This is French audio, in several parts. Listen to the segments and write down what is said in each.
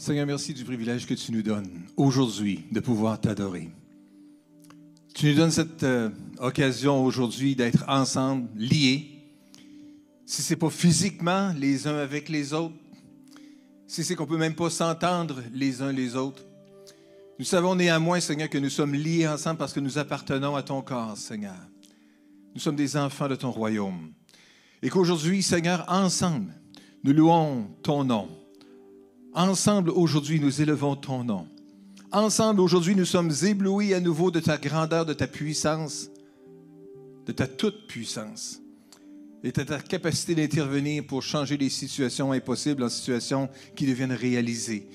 Seigneur, merci du privilège que tu nous donnes aujourd'hui de pouvoir t'adorer. Tu nous donnes cette euh, occasion aujourd'hui d'être ensemble, liés. Si ce n'est pas physiquement les uns avec les autres, si c'est qu'on peut même pas s'entendre les uns les autres, nous savons néanmoins, Seigneur, que nous sommes liés ensemble parce que nous appartenons à ton corps, Seigneur. Nous sommes des enfants de ton royaume. Et qu'aujourd'hui, Seigneur, ensemble, nous louons ton nom. Ensemble, aujourd'hui, nous élevons ton nom. Ensemble, aujourd'hui, nous sommes éblouis à nouveau de ta grandeur, de ta puissance, de ta toute puissance et de ta capacité d'intervenir pour changer les situations impossibles en situations qui deviennent réalisées.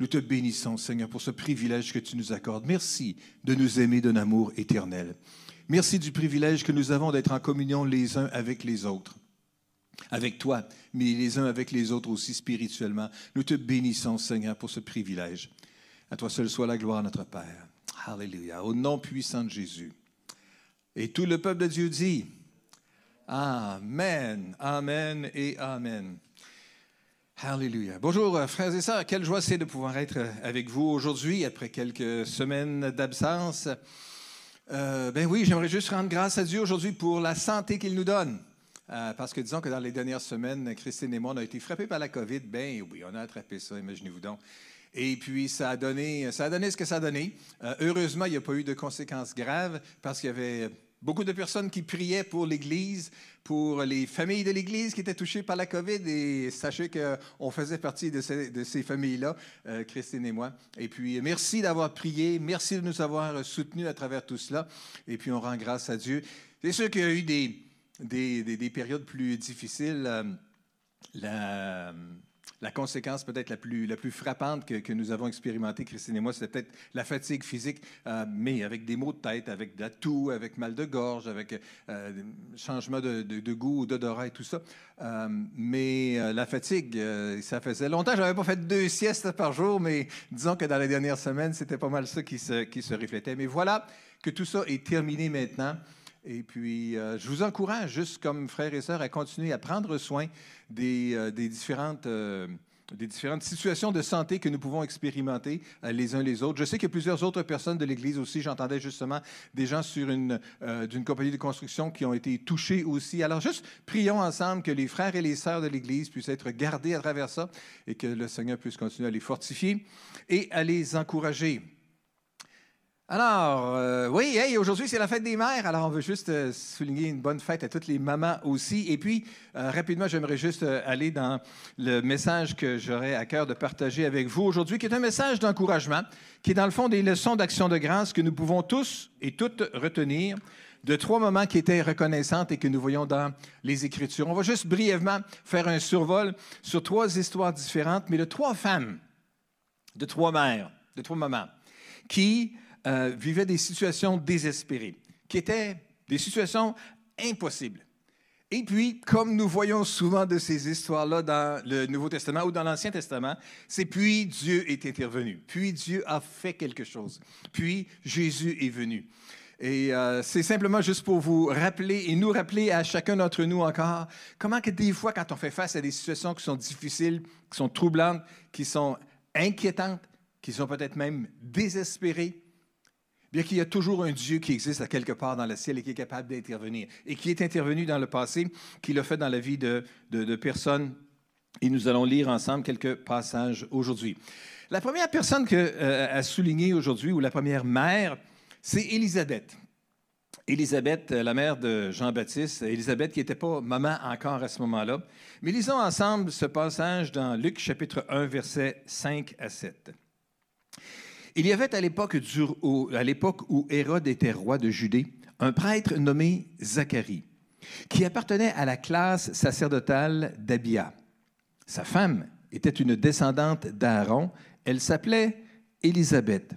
Nous te bénissons, Seigneur, pour ce privilège que tu nous accordes. Merci de nous aimer d'un amour éternel. Merci du privilège que nous avons d'être en communion les uns avec les autres avec toi, mais les uns avec les autres aussi spirituellement. Nous te bénissons, Seigneur, pour ce privilège. À toi seul soit la gloire, notre Père. Alléluia. Au nom puissant de Jésus. Et tout le peuple de Dieu dit Amen, Amen et Amen. Alléluia. Bonjour, frères et sœurs. Quelle joie c'est de pouvoir être avec vous aujourd'hui après quelques semaines d'absence. Euh, ben oui, j'aimerais juste rendre grâce à Dieu aujourd'hui pour la santé qu'il nous donne. Euh, parce que disons que dans les dernières semaines, Christine et moi, on a été frappés par la COVID. Ben oui, on a attrapé ça, imaginez-vous donc. Et puis, ça a donné, ça a donné ce que ça a donné. Euh, heureusement, il n'y a pas eu de conséquences graves parce qu'il y avait beaucoup de personnes qui priaient pour l'Église, pour les familles de l'Église qui étaient touchées par la COVID. Et sachez qu'on faisait partie de ces, familles-là, euh, Christine et moi. Et puis, merci d'avoir prié. Merci de nous avoir soutenus à travers tout cela. Et puis, on rend grâce à Dieu. C'est sûr qu'il y a eu des des, périodes plus difficiles, euh, la, conséquence peut-être la plus, la plus frappante que, nous avons expérimentée, Christine et moi, c'était peut-être la fatigue physique, euh, mais avec des maux de tête, avec de la toux, avec mal de gorge, avec euh, changement de, de, goût, d'odorat et tout ça. mais la fatigue, ça faisait longtemps. Je n'avais pas fait deux siestes par jour, mais disons que dans les dernières semaines, c'était pas mal ça qui se, qui se reflétait. Mais voilà que tout ça est terminé maintenant. Et puis, euh, je vous encourage, juste comme frères et sœurs, à continuer à prendre soin des, euh, différentes, euh, différentes situations de santé que nous pouvons expérimenter les uns les autres. Je sais a plusieurs autres personnes de l'Église aussi. J'entendais justement des gens sur une, d'une compagnie de construction qui ont été touchés aussi. Alors, juste prions ensemble que les frères et les sœurs de l'Église puissent être gardés à travers ça et que le Seigneur puisse continuer à les fortifier et à les encourager. Alors, euh, oui, aujourd'hui, c'est la fête des mères. Alors, on veut juste euh, souligner une bonne fête à toutes les mamans aussi. Et puis, euh, rapidement, j'aimerais juste aller dans le message que j'aurais à cœur de partager avec vous aujourd'hui, qui est un message d'encouragement, qui est dans le fond des leçons d'action de grâce que nous pouvons tous et toutes retenir de trois moments qui étaient reconnaissantes et que nous voyons dans les Écritures. On va juste brièvement faire un survol sur trois histoires différentes, mais de trois femmes, de trois mères, de trois mamans, qui euh, vivaient des situations désespérées, qui étaient des situations impossibles. Et puis, comme nous voyons souvent de ces histoires-là dans le Nouveau Testament ou dans l'Ancien Testament, c'est puis Dieu est intervenu, puis Dieu a fait quelque chose, puis Jésus est venu. Et euh, c'est simplement juste pour vous rappeler et nous rappeler à chacun d'entre nous encore comment que des fois, quand on fait face à des situations qui sont difficiles, qui sont troublantes, qui sont inquiétantes, qui sont peut-être même désespérées, bien qu'il y a toujours un Dieu qui existe à quelque part dans le ciel et qui est capable d'intervenir, et qui est intervenu dans le passé, qui l'a fait dans la vie de, personnes. Et nous allons lire ensemble quelques passages aujourd'hui. La première personne que, euh, a souligné aujourd'hui, ou la première mère, c'est Élisabeth. Élisabeth, euh, la mère de Jean-Baptiste, Élisabeth qui n'était pas maman encore à ce moment-là. Mais lisons ensemble ce passage dans Luc chapitre 1, versets 5 à 7. Il y avait à l'époque, où Hérode était roi de Judée, un prêtre nommé Zacharie, qui appartenait à la classe sacerdotale d'Abia. Sa femme était une descendante d'Aaron. Elle s'appelait Élisabeth.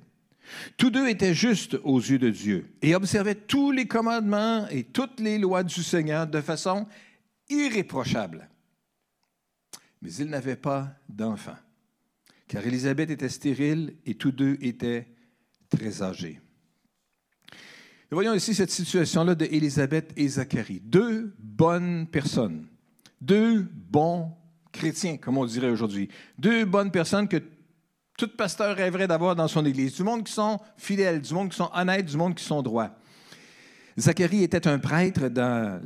Tous deux étaient justes aux yeux de Dieu et observaient tous les commandements et toutes les lois du Seigneur de façon irréprochable. Mais ils n'avaient pas d'enfants car Élisabeth était stérile et tous deux étaient très âgés. Nous voyons ici cette situation-là de Élisabeth et Zacharie. Deux bonnes personnes, deux bons chrétiens, comme on dirait aujourd'hui. Deux bonnes personnes que Tout pasteur rêverait d'avoir dans son Église. Du monde qui sont fidèles, du monde qui sont honnêtes, du monde qui sont droits. Zacharie était un prêtre dans,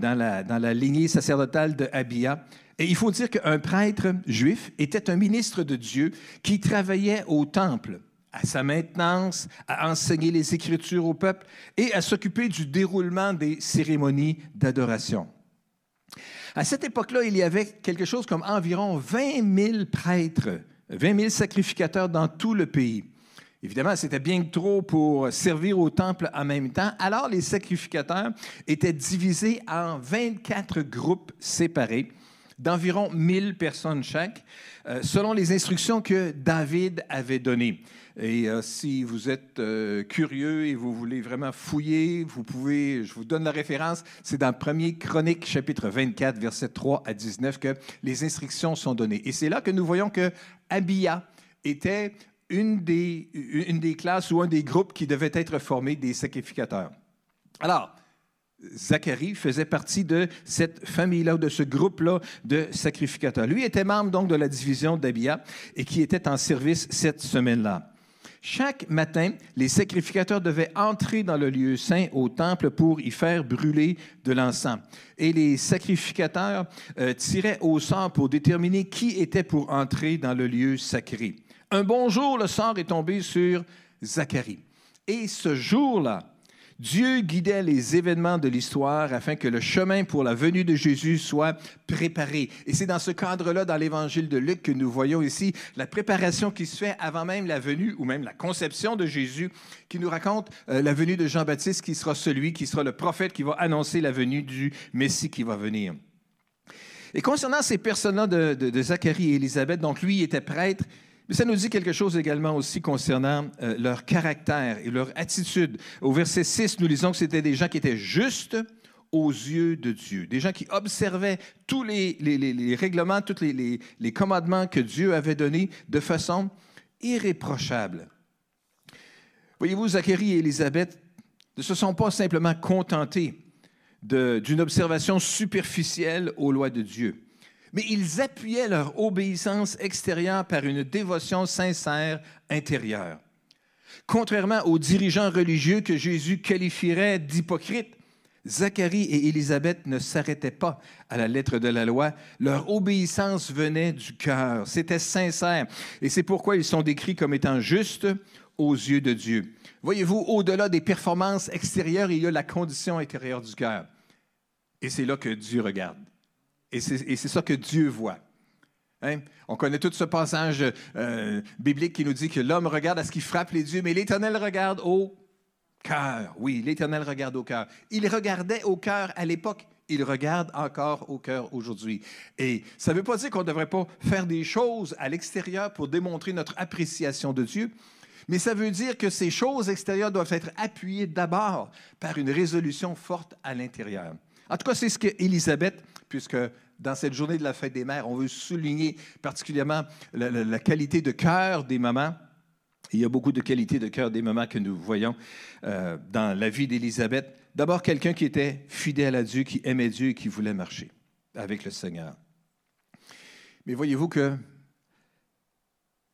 la, dans la, lignée sacerdotale de Abia. Et il faut dire qu'un prêtre juif était un ministre de Dieu qui travaillait au temple, à sa maintenance, à enseigner les Écritures au peuple et à s'occuper du déroulement des cérémonies d'adoration. À cette époque-là, il y avait quelque chose comme environ 20 000 prêtres 20 000 sacrificateurs dans tout le pays. Évidemment, c'était bien trop pour servir au temple en même temps. Alors, les sacrificateurs étaient divisés en 24 groupes séparés d'environ 1000 personnes chaque, euh, selon les instructions que David avait données. Et euh, si vous êtes euh, curieux et vous voulez vraiment fouiller, vous pouvez, je vous donne la référence, c'est dans 1er Chronique, chapitre 24, versets 3 à 19, que les instructions sont données. Et c'est là que nous voyons que Abia était une des, une des classes ou un des groupes qui devait être formé des sacrificateurs. Alors, Zacharie faisait partie de cette famille-là, de ce groupe-là de sacrificateurs. Lui était membre donc de la division d'Abia et qui était en service cette semaine-là. Chaque matin, les sacrificateurs devaient entrer dans le lieu saint au temple pour y faire brûler de l'encens. Et les sacrificateurs euh, tiraient au sort pour déterminer qui était pour entrer dans le lieu sacré. Un bon jour, le sort est tombé sur Zacharie. Et ce jour-là, Dieu guidait les événements de l'histoire afin que le chemin pour la venue de Jésus soit préparé. Et c'est dans ce cadre-là, dans l'évangile de Luc, que nous voyons ici la préparation qui se fait avant même la venue ou même la conception de Jésus, qui nous raconte euh, la venue de Jean-Baptiste, qui sera celui, qui sera le prophète qui va annoncer la venue du Messie qui va venir. Et concernant ces personnes-là de, de Zacharie et Élisabeth, donc lui était prêtre, mais ça nous dit quelque chose également aussi concernant euh, leur caractère et leur attitude. Au verset 6, nous lisons que c'était des gens qui étaient justes aux yeux de Dieu, des gens qui observaient tous les, règlements, tous les, les, commandements que Dieu avait donnés de façon irréprochable. Voyez-vous, Zacharie et Élisabeth ne se sont pas simplement contentés d'une observation superficielle aux lois de Dieu mais ils appuyaient leur obéissance extérieure par une dévotion sincère intérieure. Contrairement aux dirigeants religieux que Jésus qualifierait d'hypocrites, Zacharie et Élisabeth ne s'arrêtaient pas à la lettre de la loi. Leur obéissance venait du cœur. C'était sincère. Et c'est pourquoi ils sont décrits comme étant justes aux yeux de Dieu. Voyez-vous, au-delà des performances extérieures, il y a la condition intérieure du cœur. Et c'est là que Dieu regarde. Et c'est ça que Dieu voit. Hein? On connaît tout ce passage euh, biblique qui nous dit que l'homme regarde à ce qui frappe les dieux, mais l'Éternel regarde au cœur. Oui, l'Éternel regarde au cœur. Il regardait au cœur à l'époque. Il regarde encore au cœur aujourd'hui. Et ça ne veut pas dire qu'on ne devrait pas faire des choses à l'extérieur pour démontrer notre appréciation de Dieu, mais ça veut dire que ces choses extérieures doivent être appuyées d'abord par une résolution forte à l'intérieur. En tout cas, c'est ce qu'Élisabeth, puisque dans cette journée de la fête des mères, on veut souligner particulièrement la, qualité de cœur des mamans. Il y a beaucoup de qualités de cœur des mamans que nous voyons euh, dans la vie d'Élisabeth. D'abord, quelqu'un qui était fidèle à Dieu, qui aimait Dieu et qui voulait marcher avec le Seigneur. Mais voyez-vous que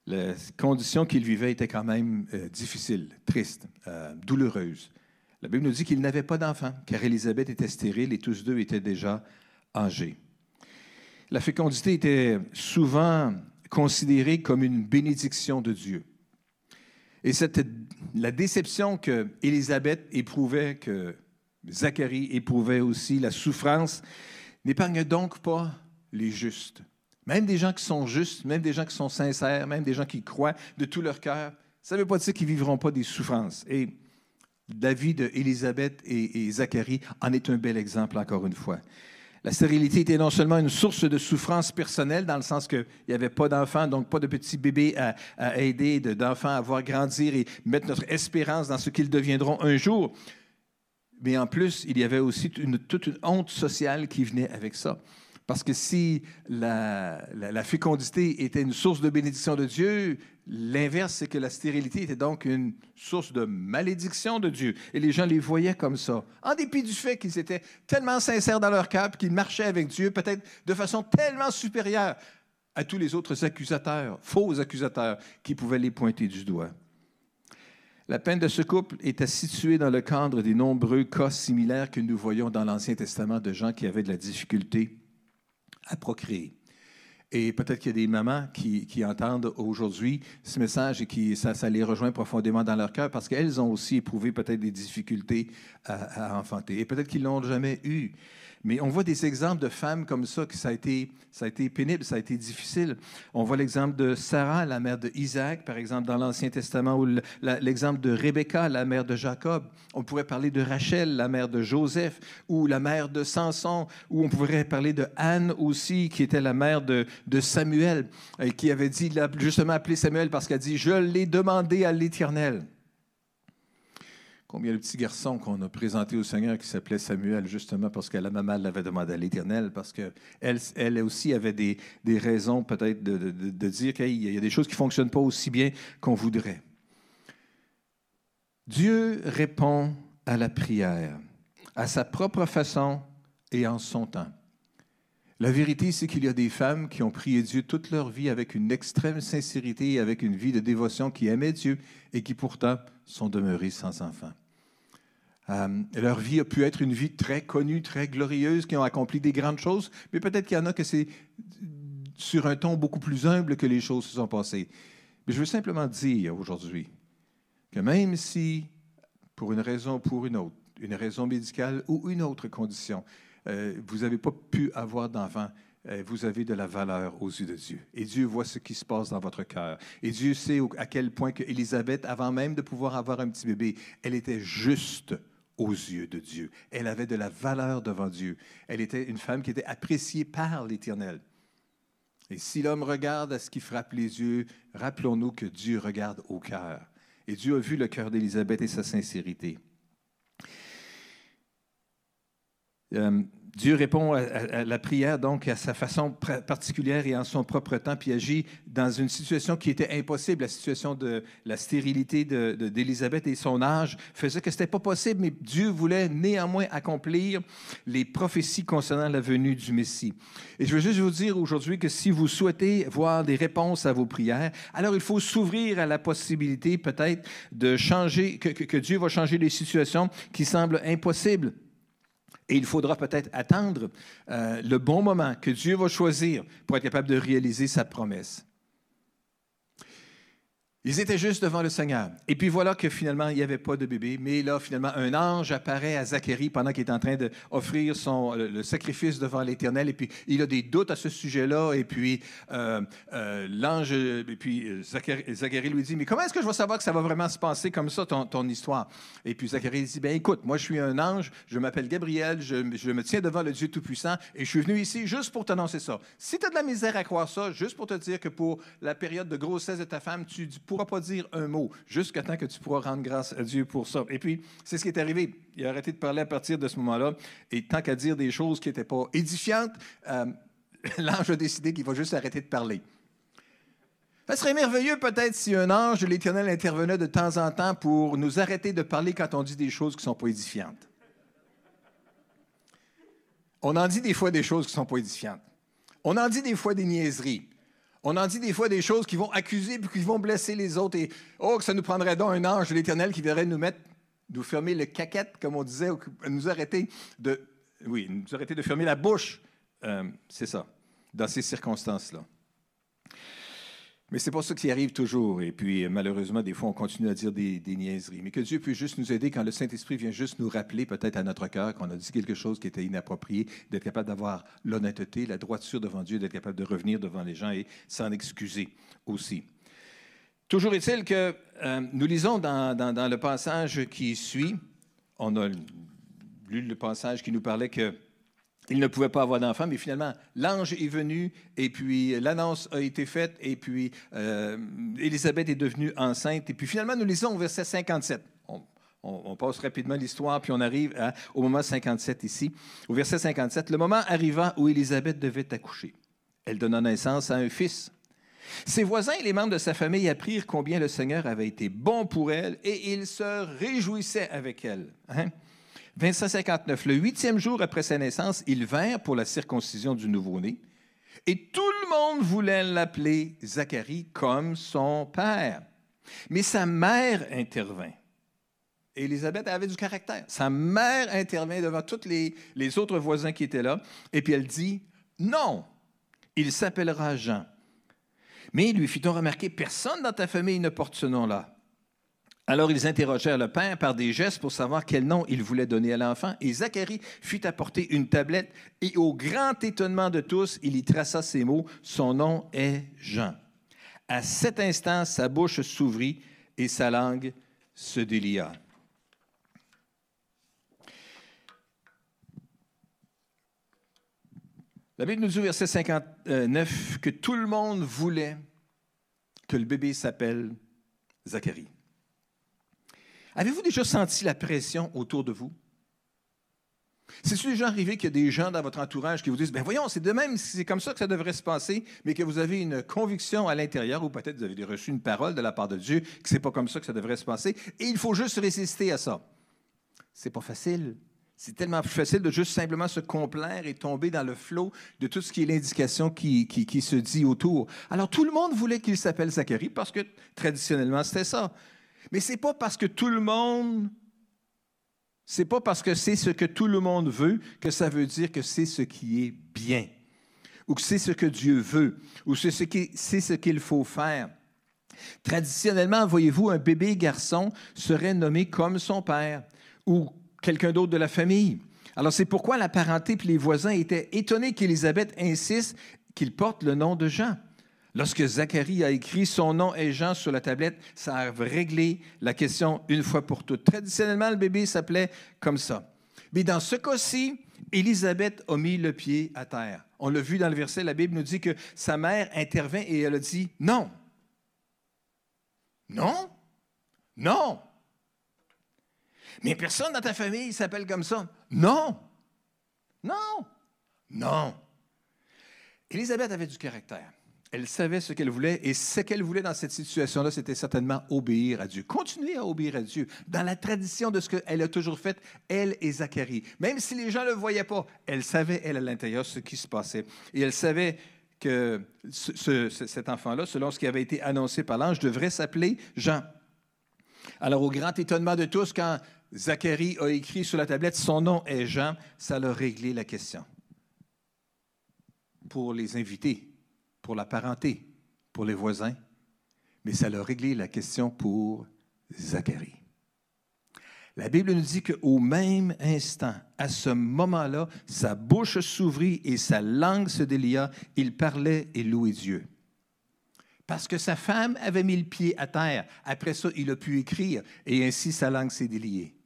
les conditions qu'il vivait étaient quand même euh, difficiles, tristes, euh, douloureuses. La Bible nous dit qu'il n'avait pas d'enfant, car Élisabeth était stérile et tous deux étaient déjà âgés. La fécondité était souvent considérée comme une bénédiction de Dieu. Et cette, la déception que Élisabeth éprouvait, que Zacharie éprouvait aussi, la souffrance, n'épargne donc pas les justes. Même des gens qui sont justes, même des gens qui sont sincères, même des gens qui croient de tout leur cœur, ça ne veut pas dire qu'ils ne vivront pas des souffrances. Et la vie et Zacharie en est un bel exemple, encore une fois. La stérilité était non seulement une source de souffrance personnelle, dans le sens qu'il n'y avait pas d'enfants, donc pas de petits bébés à, aider, d'enfants à voir grandir et mettre notre espérance dans ce qu'ils deviendront un jour. Mais en plus, il y avait aussi toute une honte sociale qui venait avec ça. Parce que si la, fécondité était une source de bénédiction de Dieu, l'inverse, c'est que la stérilité était donc une source de malédiction de Dieu. Et les gens les voyaient comme ça, en dépit du fait qu'ils étaient tellement sincères dans leur cœur, qu'ils marchaient avec Dieu, peut-être de façon tellement supérieure à tous les autres accusateurs, faux accusateurs, qui pouvaient les pointer du doigt. La peine de ce couple était située dans le cadre des nombreux cas similaires que nous voyons dans l'Ancien Testament de gens qui avaient de la difficulté à procréer. Et peut-être qu'il y a des mamans qui, entendent aujourd'hui ce message et qui ça, les rejoint profondément dans leur cœur parce qu'elles ont aussi éprouvé peut-être des difficultés à, à enfanter. Et peut-être qu'ils l'ont jamais eu. Mais on voit des exemples de femmes comme ça, que ça a été, ça a été pénible, ça a été difficile. On voit l'exemple de Sarah, la mère de Isaac, par exemple, dans l'Ancien Testament, ou l'exemple de Rebecca, la mère de Jacob. On pourrait parler de Rachel, la mère de Joseph, ou la mère de Samson, ou on pourrait parler de Anne aussi, qui était la mère de, Samuel, qui avait dit, justement appelé Samuel parce qu'elle dit, je l'ai demandé à l'Éternel. Combien de petits garçons qu'on a présentés au Seigneur qui s'appelait Samuel, justement parce que la maman l'avait demandé à l'Éternel, parce qu'elle elle aussi avait des, raisons peut-être de, dire qu'il y a des choses qui ne fonctionnent pas aussi bien qu'on voudrait. Dieu répond à la prière, à sa propre façon et en son temps. La vérité, c'est qu'il y a des femmes qui ont prié Dieu toute leur vie avec une extrême sincérité et avec une vie de dévotion qui aimaient Dieu et qui pourtant sont demeurées sans enfants. Euh, leur vie a pu être une vie très connue, très glorieuse, qui ont accompli des grandes choses, mais peut-être qu'il y en a que c'est sur un ton beaucoup plus humble que les choses se sont passées. Mais je veux simplement dire aujourd'hui que même si, pour une raison ou pour une autre, une raison médicale ou une autre condition, euh, vous n'avez pas pu avoir d'enfant, euh, vous avez de la valeur aux yeux de Dieu. Et Dieu voit ce qui se passe dans votre cœur. Et Dieu sait à quel point que Élisabeth, avant même de pouvoir avoir un petit bébé, elle était juste aux yeux de Dieu. Elle avait de la valeur devant Dieu. Elle était une femme qui était appréciée par l'Éternel. Et si l'homme regarde à ce qui frappe les yeux, rappelons-nous que Dieu regarde au cœur. Et Dieu a vu le cœur d'Élisabeth et sa sincérité. Euh, Dieu répond à, la prière donc à sa façon particulière et en son propre temps, puis agit dans une situation qui était impossible. La situation de la stérilité d'Élisabeth et son âge faisait que ce n'était pas possible, mais Dieu voulait néanmoins accomplir les prophéties concernant la venue du Messie. Et je veux juste vous dire aujourd'hui que si vous souhaitez voir des réponses à vos prières, alors il faut s'ouvrir à la possibilité peut-être de changer, que, que Dieu va changer les situations qui semblent impossibles. Et il faudra peut-être attendre euh, le bon moment que Dieu va choisir pour être capable de réaliser sa promesse. Ils étaient juste devant le Seigneur. Et puis voilà que finalement, il n'y avait pas de bébé. Mais là, finalement, un ange apparaît à Zacharie pendant qu'il est en train d'offrir son, le, sacrifice devant l'Éternel. Et puis, il a des doutes à ce sujet-là. Et puis, euh, euh, l'ange, et puis euh, Zacharie, lui dit, mais comment est-ce que je vais savoir que ça va vraiment se passer comme ça, ton, ton histoire? Et puis, Zacharie dit, ben écoute, moi, je suis un ange, je m'appelle Gabriel, je, je, me tiens devant le Dieu Tout-Puissant et je suis venu ici juste pour t'annoncer ça. Si tu as de la misère à croire ça, juste pour te dire que pour la période de grossesse de ta femme, tu pourras pas dire un mot jusqu'à temps que tu pourras rendre grâce à Dieu pour ça. Et puis, c'est ce qui est arrivé. Il a arrêté de parler à partir de ce moment-là. Et tant qu'à dire des choses qui n'étaient pas édifiantes, euh, l'ange a décidé qu'il va juste arrêter de parler. Ça serait merveilleux peut-être si un ange de l'Éternel intervenait de temps en temps pour nous arrêter de parler quand on dit des choses qui ne sont pas édifiantes. On en dit des fois des choses qui ne sont pas édifiantes. On en dit des fois des niaiseries. On en dit des fois des choses qui vont accuser puis qui vont blesser les autres. Et oh, que ça nous prendrait donc un ange de l'Éternel qui viendrait nous mettre, nous fermer le caquette, comme on disait, ou nous arrêter de, oui, nous arrêter de fermer la bouche. Euh, c'est ça, dans ces circonstances-là. Mais c'est pas ça qui arrive toujours. Et puis, malheureusement, des fois, on continue à dire des, niaiseries. Mais que Dieu puisse juste nous aider quand le Saint-Esprit vient juste nous rappeler, peut-être à notre cœur, qu'on a dit quelque chose qui était inapproprié, d'être capable d'avoir l'honnêteté, la droiture devant Dieu, d'être capable de revenir devant les gens et s'en excuser aussi. Toujours est-il que euh, nous lisons dans, le passage qui suit, on a lu le passage qui nous parlait que il ne pouvait pas avoir d'enfant, mais finalement, l'ange est venu et puis l'annonce a été faite et puis euh, Élisabeth est devenue enceinte. Et puis finalement, nous lisons au verset 57. On, passe rapidement l'histoire, puis on arrive au moment 57 ici. Au verset 57, le moment arriva où Élisabeth devait accoucher. Elle donna naissance à un fils. Ses voisins et les membres de sa famille apprirent combien le Seigneur avait été bon pour elle et ils se réjouissaient avec elle. Hein? 2559. Le huitième jour après sa naissance, ils vinrent pour la circoncision du nouveau-né. Et tout le monde voulait l'appeler Zacharie comme son père. Mais sa mère intervint. Élisabeth avait du caractère. Sa mère intervient devant tous les, les autres voisins qui étaient là, et puis elle dit, non, il s'appellera Jean. Mais lui fit-on remarquer, personne dans ta famille ne porte ce nom-là. Alors ils interrogèrent le père par des gestes pour savoir quel nom il voulait donner à l'enfant. Et Zacharie fit apporter une tablette et au grand étonnement de tous, il y traça ces mots, Son nom est Jean. À cet instant, sa bouche s'ouvrit et sa langue se délia. La Bible nous dit au verset 59 que tout le monde voulait que le bébé s'appelle Zacharie. Avez-vous déjà senti la pression autour de vous? C'est déjà arrivé qu'il y a des gens dans votre entourage qui vous disent, ben voyons, c'est de même, c'est comme ça que ça devrait se passer, mais que vous avez une conviction à l'intérieur, ou peut-être vous avez reçu une parole de la part de Dieu, que c'est pas comme ça que ça devrait se passer, et il faut juste résister à ça. C'est pas facile. C'est tellement plus facile de juste simplement se complaire et tomber dans le flot de tout ce qui est l'indication qui, qui, qui se dit autour. Alors tout le monde voulait qu'il s'appelle Zacharie parce que traditionnellement c'était ça. Mais c'est pas parce que tout le monde, c'est pas parce que c'est ce que tout le monde veut que ça veut dire que c'est ce qui est bien, ou que c'est ce que Dieu veut, ou c'est ce qu'il faut faire. Traditionnellement, voyez-vous, un bébé garçon serait nommé comme son père ou quelqu'un d'autre de la famille. Alors c'est pourquoi la parenté et les voisins étaient étonnés qu'Élisabeth insiste qu'il porte le nom de Jean. Lorsque Zacharie a écrit son nom et Jean sur la tablette, ça a réglé la question une fois pour toutes. Traditionnellement, le bébé s'appelait comme ça. Mais dans ce cas-ci, Élisabeth a mis le pied à terre. On l'a vu dans le verset, la Bible nous dit que sa mère intervint et elle a dit non. Non? Non. Mais personne dans ta famille s'appelle comme ça. Non. Non. Non. Élisabeth avait du caractère. Elle savait ce qu'elle voulait et ce qu'elle voulait dans cette situation-là, c'était certainement obéir à Dieu. Continuer à obéir à Dieu dans la tradition de ce qu'elle a toujours fait, elle et Zacharie. Même si les gens ne le voyaient pas, elle savait, elle, à l'intérieur, ce qui se passait. Et elle savait que cet enfant-là, selon ce qui avait été annoncé par l'ange, devrait s'appeler Jean. Alors, au grand étonnement de tous, quand Zacharie a écrit sur la tablette son nom est Jean, ça l'a réglé la question. Pour les invités, pour la parenté, pour les voisins, mais ça a réglé la question pour Zacharie. La Bible nous dit qu'au même instant, à ce moment-là, sa bouche s'ouvrit et sa langue se délia. Il parlait et louait Dieu. Parce que sa femme avait mis le pied à terre. Après ça, il a pu écrire et ainsi sa langue s'est déliée.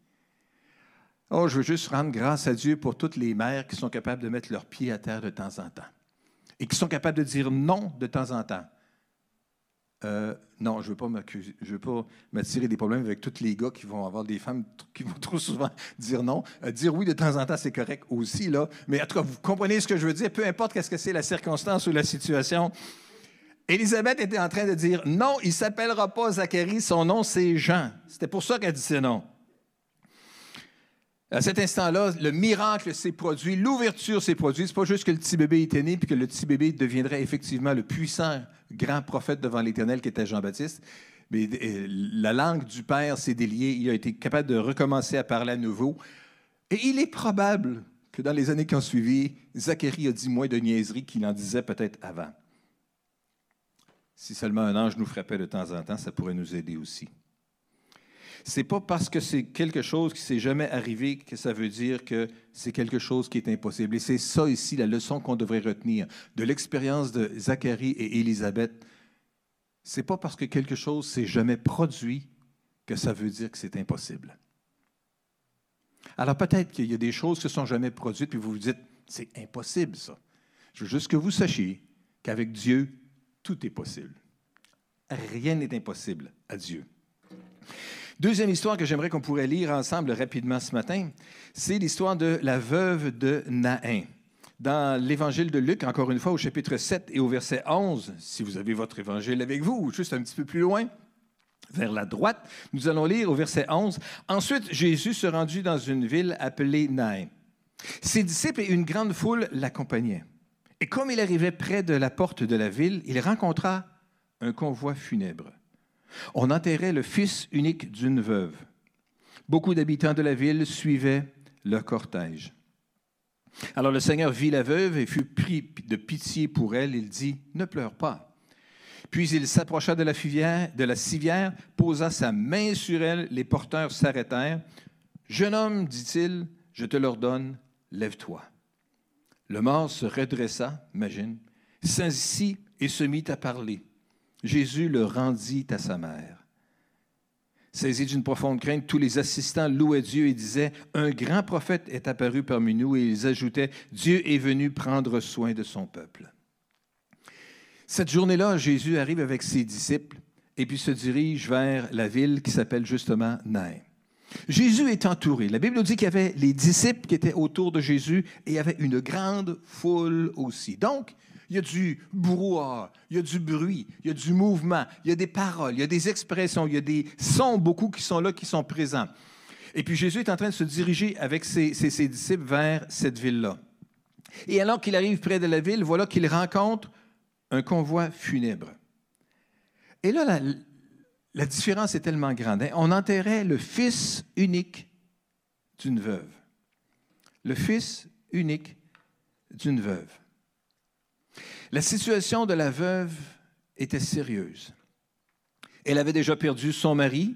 Oh, je veux juste rendre grâce à Dieu pour toutes les mères qui sont capables de mettre leur pied à terre de temps en temps et qui sont capables de dire non de temps en temps. Euh, non, je ne veux pas m'attirer des problèmes avec tous les gars qui vont avoir des femmes qui vont trop souvent dire non. Euh, dire oui de temps en temps, c'est correct aussi, là. Mais en tout cas, vous comprenez ce que je veux dire, peu importe qu'est-ce que c'est la circonstance ou la situation. Élisabeth était en train de dire non, il ne s'appellera pas Zacharie, son nom c'est Jean. C'était pour ça qu'elle disait non. À cet instant-là, le miracle s'est produit, l'ouverture s'est produite. Ce n'est pas juste que le petit bébé était né puis que le petit bébé deviendrait effectivement le puissant grand prophète devant l'Éternel qui était Jean-Baptiste. Mais euh, la langue du Père s'est déliée. Il a été capable de recommencer à parler à nouveau. Et il est probable que dans les années qui ont suivi, Zacharie a dit moins de niaiseries qu'il en disait peut-être avant. Si seulement un ange nous frappait de temps en temps, ça pourrait nous aider aussi c'est pas parce que c'est quelque chose qui s'est jamais arrivé que ça veut dire que c'est quelque chose qui est impossible. Et c'est ça ici la leçon qu'on devrait retenir de l'expérience de Zacharie et Élisabeth. C'est pas parce que quelque chose s'est jamais produit que ça veut dire que c'est impossible. Alors peut-être qu'il y a des choses qui ne sont jamais produites, puis vous vous dites, c'est impossible ça. Je veux juste que vous sachiez qu'avec Dieu, tout est possible. Rien n'est impossible à Dieu. Deuxième histoire que j'aimerais qu'on pourrait lire ensemble rapidement ce matin, c'est l'histoire de la veuve de Naïn. Dans l'évangile de Luc, encore une fois, au chapitre 7 et au verset 11, si vous avez votre évangile avec vous, ou juste un petit peu plus loin, vers la droite, nous allons lire au verset 11. Ensuite, Jésus se rendit dans une ville appelée Naïn. Ses disciples et une grande foule l'accompagnaient. Et comme il arrivait près de la porte de la ville, il rencontra un convoi funèbre. On enterrait le fils unique d'une veuve. Beaucoup d'habitants de la ville suivaient le cortège. Alors le Seigneur vit la veuve et fut pris de pitié pour elle. Il dit, Ne pleure pas. Puis il s'approcha de la, civière, posa sa main sur elle, les porteurs s'arrêtèrent. Jeune homme, dit-il, je te l'ordonne, lève-toi. Le mort se redressa, imagine, s'assit et se mit à parler. Jésus le rendit à sa mère. Saisi d'une profonde crainte, tous les assistants louaient Dieu et disaient, Un grand prophète est apparu parmi nous, et ils ajoutaient, Dieu est venu prendre soin de son peuple. Cette journée-là, Jésus arrive avec ses disciples et puis se dirige vers la ville qui s'appelle justement Nain. Jésus est entouré. La Bible nous dit qu'il y avait les disciples qui étaient autour de Jésus et il y avait une grande foule aussi. Donc, il y a du brouhaha, il y a du bruit, il y a du mouvement, il y a des paroles, il y a des expressions, il y a des sons beaucoup qui sont là, qui sont présents. Et puis Jésus est en train de se diriger avec ses, disciples vers cette ville-là. Et alors qu'il arrive près de la ville, voilà qu'il rencontre un convoi funèbre. Et là, la, la différence est tellement grande. Hein. On enterrait le fils unique d'une veuve. Le fils unique d'une veuve. La situation de la veuve était sérieuse. Elle avait déjà perdu son mari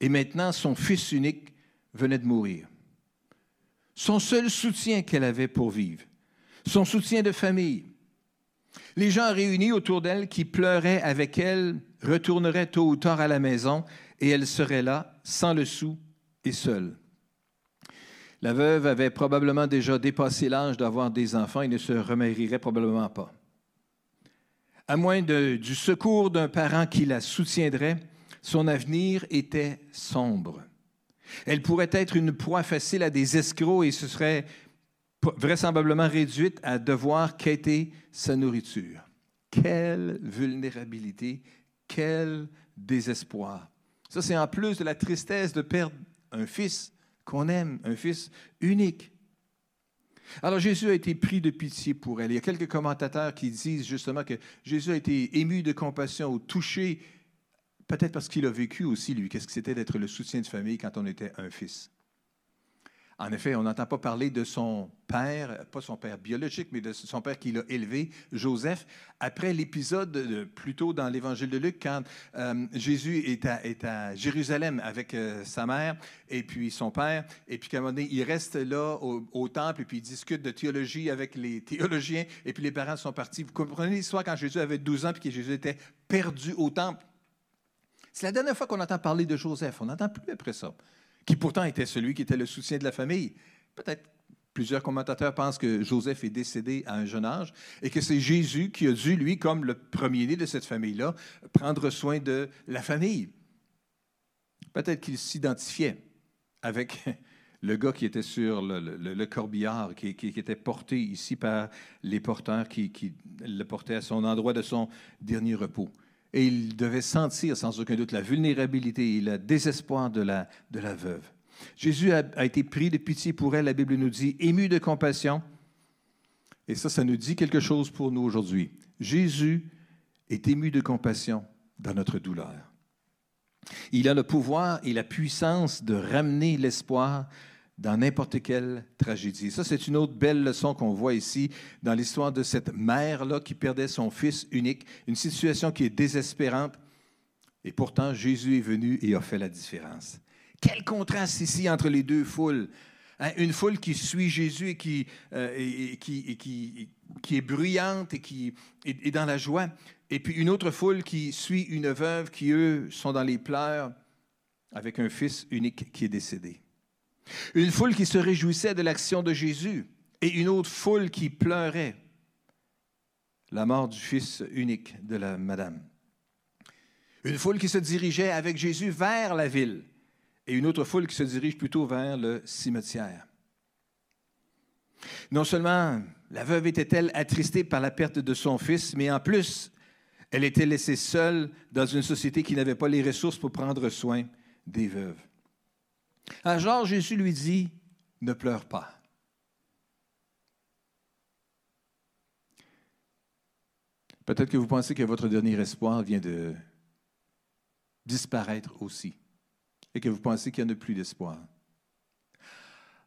et maintenant son fils unique venait de mourir. Son seul soutien qu'elle avait pour vivre, son soutien de famille. Les gens réunis autour d'elle qui pleuraient avec elle retournerait tôt ou tard à la maison et elle serait là, sans le sou et seule. La veuve avait probablement déjà dépassé l'âge d'avoir des enfants et ne se remarierait probablement pas. À moins du secours d'un parent qui la soutiendrait, son avenir était sombre. Elle pourrait être une proie facile à des escrocs et se serait vraisemblablement réduite à devoir quêter sa nourriture. Quelle vulnérabilité quel désespoir. Ça, c'est en plus de la tristesse de perdre un fils qu'on aime, un fils unique. Alors Jésus a été pris de pitié pour elle. Il y a quelques commentateurs qui disent justement que Jésus a été ému de compassion ou touché, peut-être parce qu'il a vécu aussi, lui, qu'est-ce que c'était d'être le soutien de famille quand on était un fils? En effet, on n'entend pas parler de son père, pas son père biologique, mais de son père qui l'a élevé, Joseph, après l'épisode plutôt dans l'évangile de Luc, quand euh, Jésus est à, Jérusalem avec euh, sa mère et puis son père, et puis qu'à un moment donné, il reste là au, temple et puis il discute de théologie avec les théologiens, et puis les parents sont partis. Vous comprenez l'histoire quand Jésus avait 12 ans puis que Jésus était perdu au temple? C'est la dernière fois qu'on entend parler de Joseph. On n'entend plus après ça qui pourtant était celui qui était le soutien de la famille. Peut-être plusieurs commentateurs pensent que Joseph est décédé à un jeune âge et que c'est Jésus qui a dû, lui, comme le premier-né de cette famille-là, prendre soin de la famille. Peut-être qu'il s'identifiait avec le gars qui était sur le, corbillard, qui, était porté ici par les porteurs qui, qui le portaient à son endroit de son dernier repos. Et il devait sentir sans aucun doute la vulnérabilité et le désespoir de la, de la veuve. Jésus a, a, été pris de pitié pour elle, la Bible nous dit, ému de compassion. Et ça, ça nous dit quelque chose pour nous aujourd'hui. Jésus est ému de compassion dans notre douleur. Il a le pouvoir et la puissance de ramener l'espoir dans n'importe quelle tragédie. Ça, c'est une autre belle leçon qu'on voit ici dans l'histoire de cette mère-là qui perdait son fils unique, une situation qui est désespérante. Et pourtant, Jésus est venu et a fait la différence. Quel contraste ici entre les deux foules. Hein, une foule qui suit Jésus et qui, euh, qui, est bruyante et qui est, dans la joie. Et puis une autre foule qui suit une veuve qui, eux, sont dans les pleurs avec un fils unique qui est décédé. Une foule qui se réjouissait de l'action de Jésus et une autre foule qui pleurait la mort du fils unique de la madame. Une foule qui se dirigeait avec Jésus vers la ville et une autre foule qui se dirige plutôt vers le cimetière. Non seulement la veuve était-elle attristée par la perte de son fils, mais en plus, elle était laissée seule dans une société qui n'avait pas les ressources pour prendre soin des veuves. Alors Jésus lui dit, ne pleure pas. Peut-être que vous pensez que votre dernier espoir vient de disparaître aussi et que vous pensez qu'il n'y a plus d'espoir.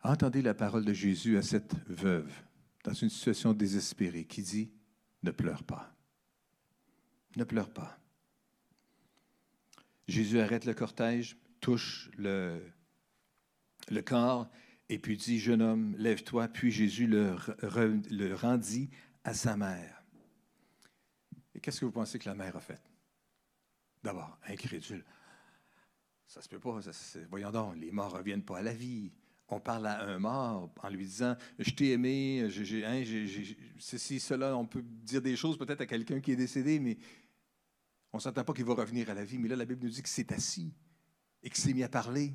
Entendez la parole de Jésus à cette veuve dans une situation désespérée qui dit, ne pleure pas. Ne pleure pas. Jésus arrête le cortège, touche le, le corps et puis dit, jeune homme, lève-toi. Puis Jésus le, le rendit à sa mère. Et qu'est-ce que vous pensez que la mère a fait? D'abord, incrédule. Ça se peut pas. voyons donc, les morts ne reviennent pas à la vie. On parle à un mort en lui disant Je t'ai aimé, j'ai, hein, ceci, cela. On peut dire des choses peut-être à quelqu'un qui est décédé, mais on ne s'entend pas qu'il va revenir à la vie. Mais là, la Bible nous dit que c'est assis et qu'il s'est mis à parler.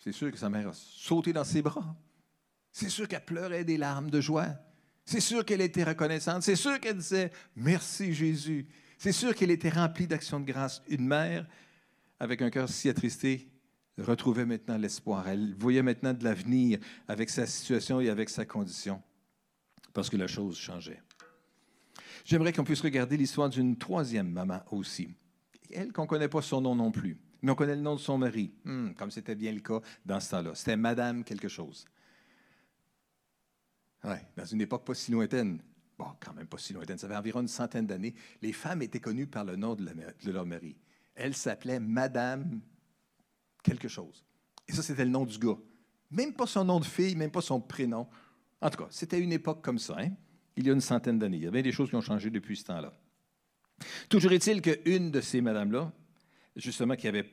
C'est sûr que sa mère a sauté dans ses bras. C'est sûr qu'elle pleurait des larmes de joie. C'est sûr qu'elle était reconnaissante. C'est sûr qu'elle disait Merci Jésus. C'est sûr qu'elle était remplie d'actions de grâce. Une mère, avec un cœur si attristé, retrouvait maintenant l'espoir. Elle voyait maintenant de l'avenir avec sa situation et avec sa condition, parce que la chose changeait. J'aimerais qu'on puisse regarder l'histoire d'une troisième maman aussi. Elle, qu'on ne connaît pas son nom non plus mais on connaît le nom de son mari, hmm, comme c'était bien le cas dans ce temps-là. C'était Madame quelque chose. Oui, dans une époque pas si lointaine. Bon, quand même pas si lointaine, ça fait environ une centaine d'années. Les femmes étaient connues par le nom de, leur mari. Elle s'appelait Madame quelque chose. Et ça, c'était le nom du gars. Même pas son nom de fille, même pas son prénom. En tout cas, c'était une époque comme ça, hein? il y a une centaine d'années. Il y a bien des choses qui ont changé depuis ce temps-là. Toujours est-il qu'une de ces madames-là justement, qui avait,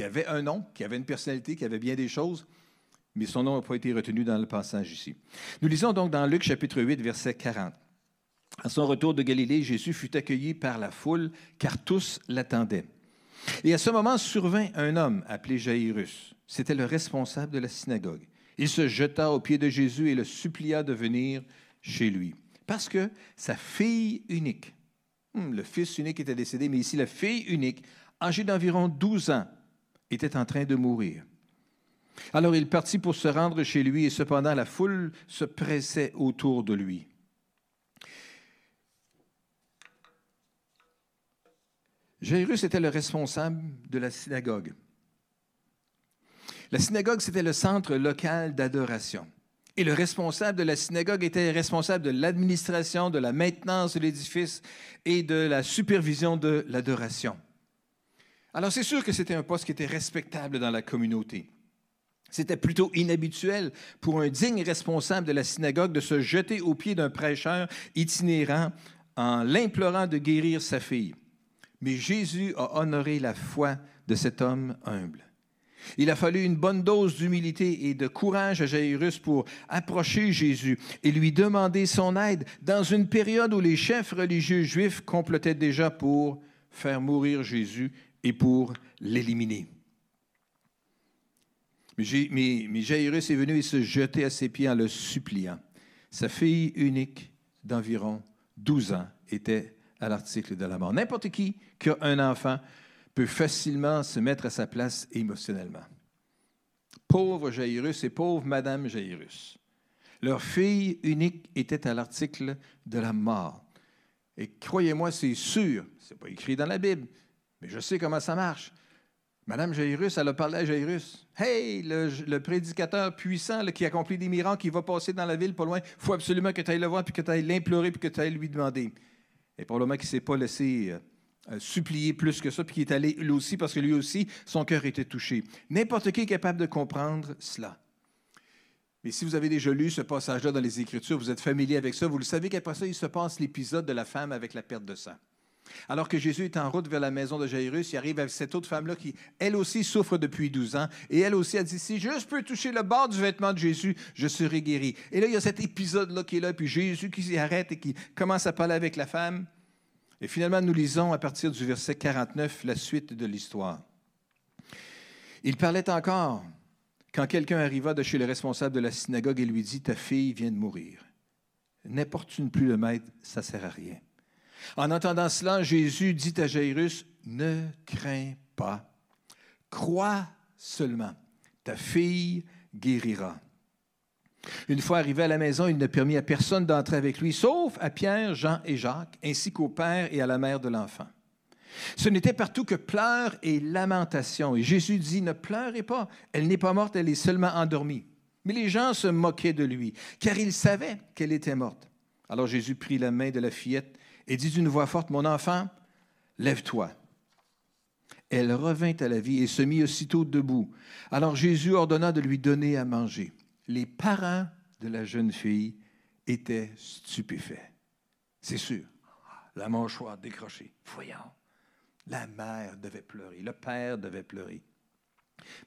avait un nom, qui avait une personnalité, qui avait bien des choses, mais son nom n'a pas été retenu dans le passage ici. Nous lisons donc dans Luc chapitre 8, verset 40. À son retour de Galilée, Jésus fut accueilli par la foule, car tous l'attendaient. Et à ce moment survint un homme appelé Jairus. C'était le responsable de la synagogue. Il se jeta aux pieds de Jésus et le supplia de venir chez lui, parce que sa fille unique, Hmm, le fils unique était décédé, mais ici la fille unique, âgée d'environ 12 ans, était en train de mourir. Alors il partit pour se rendre chez lui et cependant la foule se pressait autour de lui. Jairus était le responsable de la synagogue. La synagogue, c'était le centre local d'adoration. Et le responsable de la synagogue était responsable de l'administration, de la maintenance de l'édifice et de la supervision de l'adoration. Alors c'est sûr que c'était un poste qui était respectable dans la communauté. C'était plutôt inhabituel pour un digne responsable de la synagogue de se jeter aux pieds d'un prêcheur itinérant en l'implorant de guérir sa fille. Mais Jésus a honoré la foi de cet homme humble. Il a fallu une bonne dose d'humilité et de courage à Jairus pour approcher Jésus et lui demander son aide dans une période où les chefs religieux juifs complotaient déjà pour faire mourir Jésus et pour l'éliminer. Mais, Jairus est venu et se jeter à ses pieds en le suppliant. Sa fille unique d'environ 12 ans était à l'article de la mort. N'importe qui qui a un enfant peut facilement se mettre à sa place émotionnellement. Pauvre Jairus et pauvre Madame Jairus. Leur fille unique était à l'article de la mort. Et croyez-moi, c'est sûr, ce n'est pas écrit dans la Bible, mais je sais comment ça marche. Madame Jairus, elle a parlé à Jairus. Hey, le, prédicateur puissant qui accomplit des miracles, qui va passer dans la ville pas loin, il faut absolument que tu ailles le voir, puis que tu ailles l'implorer, puis que tu ailles lui demander. Et probablement qu'il ne s'est pas laissé euh, euh, supplier plus que ça, puis qui est allé lui aussi, parce que lui aussi, son cœur était touché. N'importe qui est capable de comprendre cela. Mais si vous avez déjà lu ce passage-là dans les Écritures, vous êtes familier avec ça, vous le savez qu'après ça, il se passe l'épisode de la femme avec la perte de sang. Alors que Jésus est en route vers la maison de Jairus, il arrive avec cette autre femme-là qui, elle aussi, souffre depuis 12 ans. Et elle aussi a dit, si je peux toucher le bord du vêtement de Jésus, je serai guéri. Et là, il y a cet épisode-là qui est là, puis Jésus qui s'y arrête et qui commence à parler avec la femme. Et finalement, nous lisons à partir du verset 49 la suite de l'histoire. Il parlait encore quand quelqu'un arriva de chez le responsable de la synagogue et lui dit, Ta fille vient de mourir. N'importune plus le maître, ça ne sert à rien. En entendant cela, Jésus dit à Jairus, Ne crains pas, crois seulement, ta fille guérira. Une fois arrivé à la maison, il ne permit à personne d'entrer avec lui, sauf à Pierre, Jean et Jacques, ainsi qu'au père et à la mère de l'enfant. Ce n'était partout que pleurs et lamentations. Et Jésus dit, ne pleurez pas, elle n'est pas morte, elle est seulement endormie. Mais les gens se moquaient de lui, car ils savaient qu'elle était morte. Alors Jésus prit la main de la fillette et dit d'une voix forte, Mon enfant, lève-toi. Elle revint à la vie et se mit aussitôt debout. Alors Jésus ordonna de lui donner à manger. Les parents de la jeune fille étaient stupéfaits. C'est sûr, la mâchoire décrochée. Voyons, la mère devait pleurer, le père devait pleurer.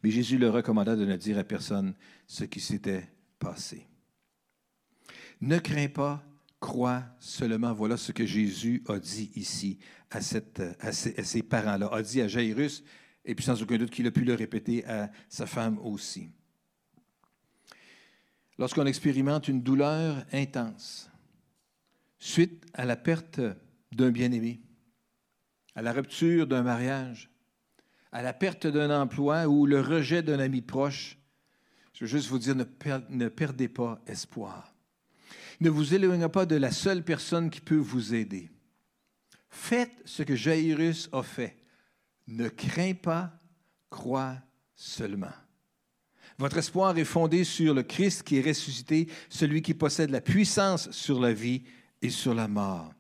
Mais Jésus leur recommanda de ne dire à personne ce qui s'était passé. Ne crains pas, crois seulement. Voilà ce que Jésus a dit ici à, cette, parents-là, a dit à Jairus, et puis sans aucun doute qu'il a pu le répéter à sa femme aussi. Lorsqu'on expérimente une douleur intense, suite à la perte d'un bien-aimé, à la rupture d'un mariage, à la perte d'un emploi ou le rejet d'un ami proche, je veux juste vous dire, ne perdez pas espoir. Ne vous éloignez pas de la seule personne qui peut vous aider. Faites ce que Jairus a fait. Ne crains pas, crois seulement. Votre espoir est fondé sur le Christ qui est ressuscité, celui qui possède la puissance sur la vie et sur la mort.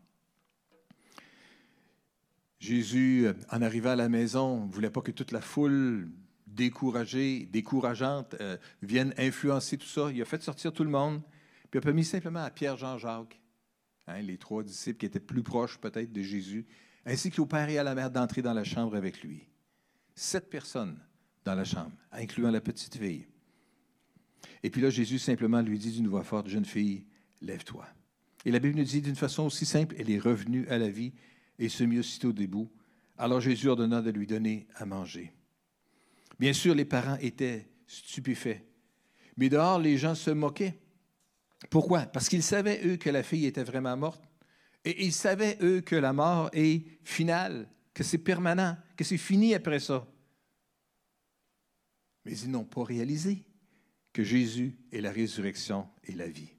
Jésus, en arrivant à la maison, ne voulait pas que toute la foule découragée, décourageante, euh, vienne influencer tout ça. Il a fait sortir tout le monde. Il a permis simplement à Pierre, Jean, Jacques, hein, les trois disciples qui étaient plus proches peut-être de Jésus, ainsi qu'au père et à la mère d'entrer dans la chambre avec lui. Sept personnes dans la chambre, incluant la petite fille. Et puis là, Jésus simplement lui dit d'une voix forte, jeune fille, lève-toi. Et la Bible nous dit d'une façon aussi simple, elle est revenue à la vie et se mit aussitôt debout. Alors Jésus ordonna de lui donner à manger. Bien sûr, les parents étaient stupéfaits, mais dehors, les gens se moquaient. Pourquoi? Parce qu'ils savaient, eux, que la fille était vraiment morte. Et ils savaient, eux, que la mort est finale, que c'est permanent, que c'est fini après ça. Mais ils n'ont pas réalisé que Jésus est la résurrection et la vie.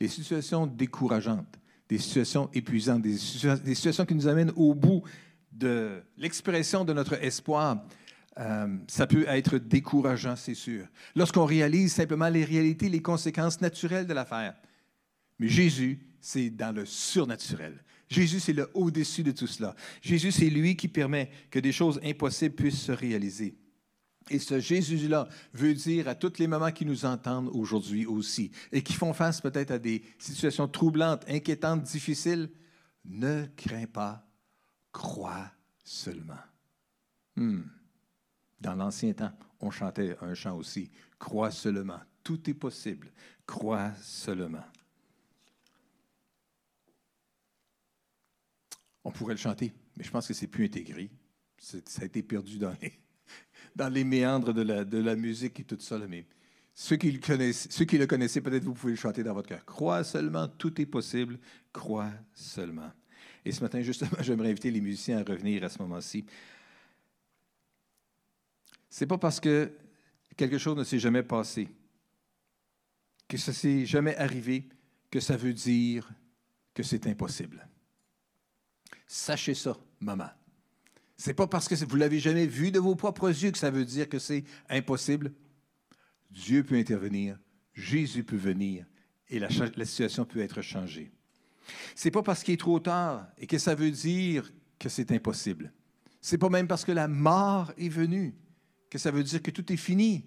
Les situations décourageantes, des situations épuisantes, des situations qui nous amènent au bout de l'expression de notre espoir, euh, ça peut être décourageant, c'est sûr. Lorsqu'on réalise simplement les réalités, les conséquences naturelles de l'affaire. Mais Jésus, c'est dans le surnaturel. Jésus, c'est le au-dessus de tout cela. Jésus, c'est lui qui permet que des choses impossibles puissent se réaliser. Et ce Jésus-là veut dire à toutes les mamans qui nous entendent aujourd'hui aussi et qui font face peut-être à des situations troublantes, inquiétantes, difficiles, ne crains pas, crois seulement. Hmm. Dans l'ancien temps, on chantait un chant aussi. Crois seulement. Tout est possible. Crois seulement. On pourrait le chanter, mais je pense que c'est plus intégré. Ça a été perdu dans les, dans les méandres de la, de la musique et tout ça. Mais ceux qui le ceux qui le connaissaient, peut-être vous pouvez le chanter dans votre cœur. Crois seulement, tout est possible. Crois seulement. Et ce matin, justement, j'aimerais inviter les musiciens à revenir à ce moment-ci n'est pas parce que quelque chose ne s'est jamais passé, que ça s'est jamais arrivé, que ça veut dire que c'est impossible. Sachez ça, maman. C'est pas parce que vous l'avez jamais vu de vos propres yeux que ça veut dire que c'est impossible. Dieu peut intervenir, Jésus peut venir et la, la situation peut être changée. C'est pas parce qu'il est trop tard et que ça veut dire que c'est impossible. C'est pas même parce que la mort est venue que ça veut dire que tout est fini.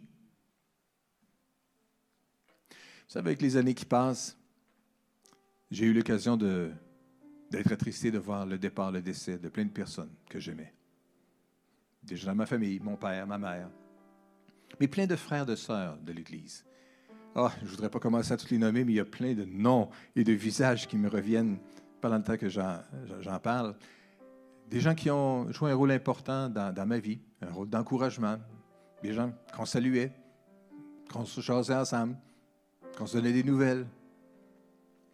Vous savez, avec les années qui passent, j'ai eu l'occasion d'être attristé de voir le départ, le décès de plein de personnes que j'aimais. Déjà dans ma famille, mon père, ma mère, mais plein de frères, de sœurs de l'Église. Ah, je ne voudrais pas commencer à tous les nommer, mais il y a plein de noms et de visages qui me reviennent pendant le temps que j'en parle. Des gens qui ont joué un rôle important dans ma vie, un rôle d'encouragement, des gens qu'on saluait, qu'on se jasait ensemble, qu'on se donnait des nouvelles,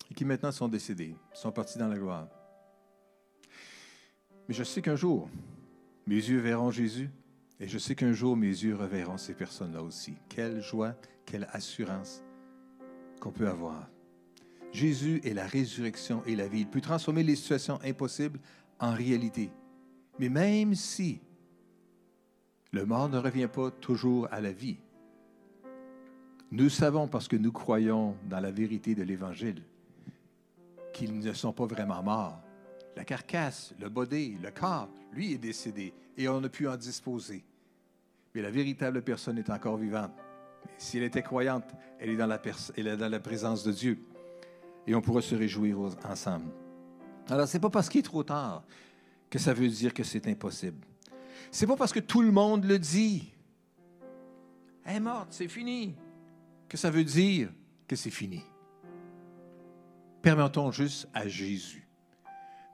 et qui maintenant sont décédés, sont partis dans la gloire. Mais je sais qu'un jour, mes yeux verront Jésus Et je sais qu'un jour, mes yeux reverront ces personnes-là aussi. Quelle joie, quelle assurance qu'on peut avoir. Jésus est la résurrection et la vie. Il peut transformer les situations impossibles en réalité. Mais même si le mort ne revient pas toujours à la vie, nous savons, parce que nous croyons dans la vérité de l'Évangile, qu'ils ne sont pas vraiment morts. La carcasse, le body, le corps, lui est décédé et on a pu en disposer. Mais la véritable personne est encore vivante. Si elle était croyante, elle est dans la, présence de Dieu. Et on pourra se réjouir ensemble. Alors, ce n'est pas parce qu'il est trop tard que ça veut dire que c'est impossible. C'est pas parce que tout le monde le dit. Elle est morte, c'est fini. Que ça veut dire que c'est fini? Permettons juste à Jésus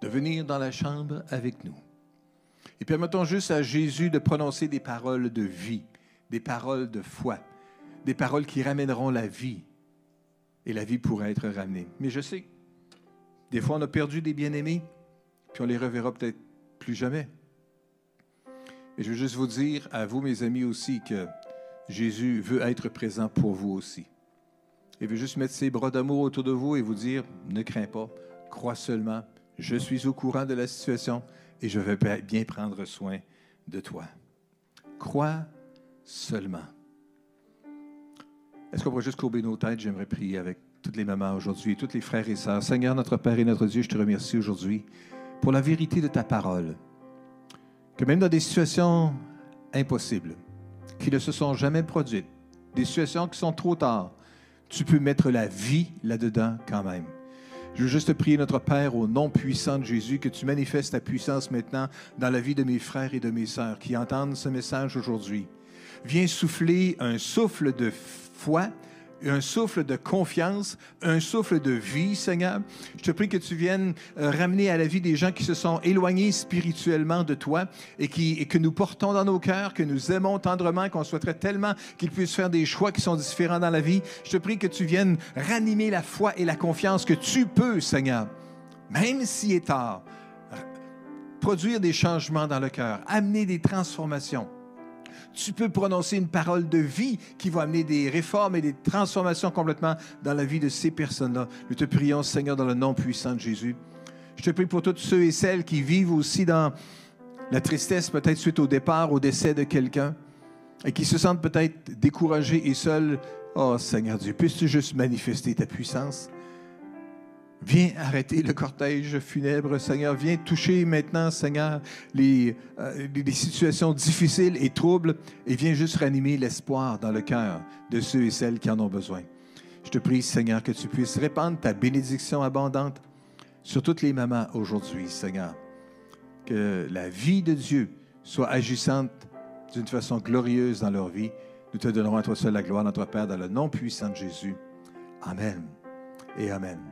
de venir dans la chambre avec nous. Et permettons juste à Jésus de prononcer des paroles de vie, des paroles de foi, des paroles qui ramèneront la vie. Et la vie pourra être ramenée. Mais je sais, des fois on a perdu des bien-aimés, puis on les reverra peut-être plus jamais. Et je veux juste vous dire à vous, mes amis, aussi, que Jésus veut être présent pour vous aussi. Il veut juste mettre ses bras d'amour autour de vous et vous dire, ne crains pas, crois seulement, je suis au courant de la situation et je vais bien prendre soin de toi. Crois seulement. Est-ce qu'on pourrait juste courber nos têtes? J'aimerais prier avec toutes les mamans aujourd'hui, tous les frères et sœurs. Seigneur, notre Père et notre Dieu, je te remercie aujourd'hui pour la vérité de ta parole. Que même dans des situations impossibles, qui ne se sont jamais produites, des situations qui sont trop tard, tu peux mettre la vie là-dedans quand même. Je veux juste prier notre Père au nom puissant de Jésus, que tu manifestes ta puissance maintenant dans la vie de mes frères et de mes sœurs qui entendent ce message aujourd'hui. Viens souffler un souffle de foi, un souffle de confiance, un souffle de vie, Seigneur. Je te prie que tu viennes euh, ramener à la vie des gens qui se sont éloignés spirituellement de toi et, qui, et que nous portons dans nos cœurs, que nous aimons tendrement, qu'on souhaiterait tellement qu'ils puissent faire des choix qui sont différents dans la vie. Je te prie que tu viennes ranimer la foi et la confiance que tu peux, Seigneur, même s'il est tard, produire des changements dans le cœur, amener des transformations tu peux prononcer une parole de vie qui va amener des réformes et des transformations complètement dans la vie de ces personnes-là. Nous te prions, Seigneur, dans le nom puissant de Jésus. Je te prie pour tous ceux et celles qui vivent aussi dans la tristesse, peut-être suite au départ, au décès de quelqu'un, et qui se sentent peut-être découragés et seuls. Oh Seigneur Dieu, puisses-tu juste manifester ta puissance? Viens arrêter le cortège funèbre, Seigneur. Viens toucher maintenant, Seigneur, les, euh, les, situations difficiles et troubles et viens juste ranimer l'espoir dans le cœur de ceux et celles qui en ont besoin. Je te prie, Seigneur, que tu puisses répandre ta bénédiction abondante sur toutes les mamans aujourd'hui, Seigneur. Que la vie de Dieu soit agissante d'une façon glorieuse dans leur vie. Nous te donnerons à toi seul la gloire, notre Père, dans le nom puissant de Jésus. Amen et Amen.